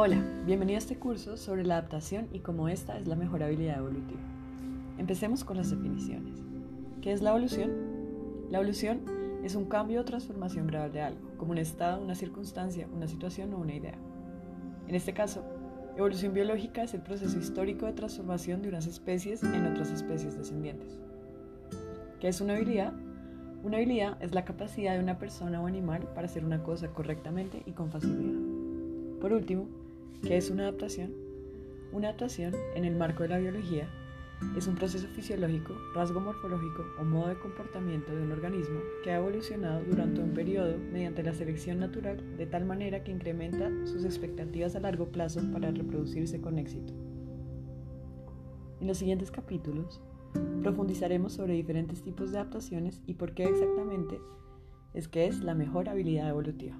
Hola, bienvenido a este curso sobre la adaptación y cómo esta es la mejor habilidad evolutiva. Empecemos con las definiciones. ¿Qué es la evolución? La evolución es un cambio o transformación gradual de algo, como un estado, una circunstancia, una situación o una idea. En este caso, evolución biológica es el proceso histórico de transformación de unas especies en otras especies descendientes. ¿Qué es una habilidad? Una habilidad es la capacidad de una persona o animal para hacer una cosa correctamente y con facilidad. Por último, ¿Qué es una adaptación? Una adaptación, en el marco de la biología, es un proceso fisiológico, rasgo morfológico o modo de comportamiento de un organismo que ha evolucionado durante un periodo mediante la selección natural de tal manera que incrementa sus expectativas a largo plazo para reproducirse con éxito. En los siguientes capítulos profundizaremos sobre diferentes tipos de adaptaciones y por qué exactamente es que es la mejor habilidad evolutiva.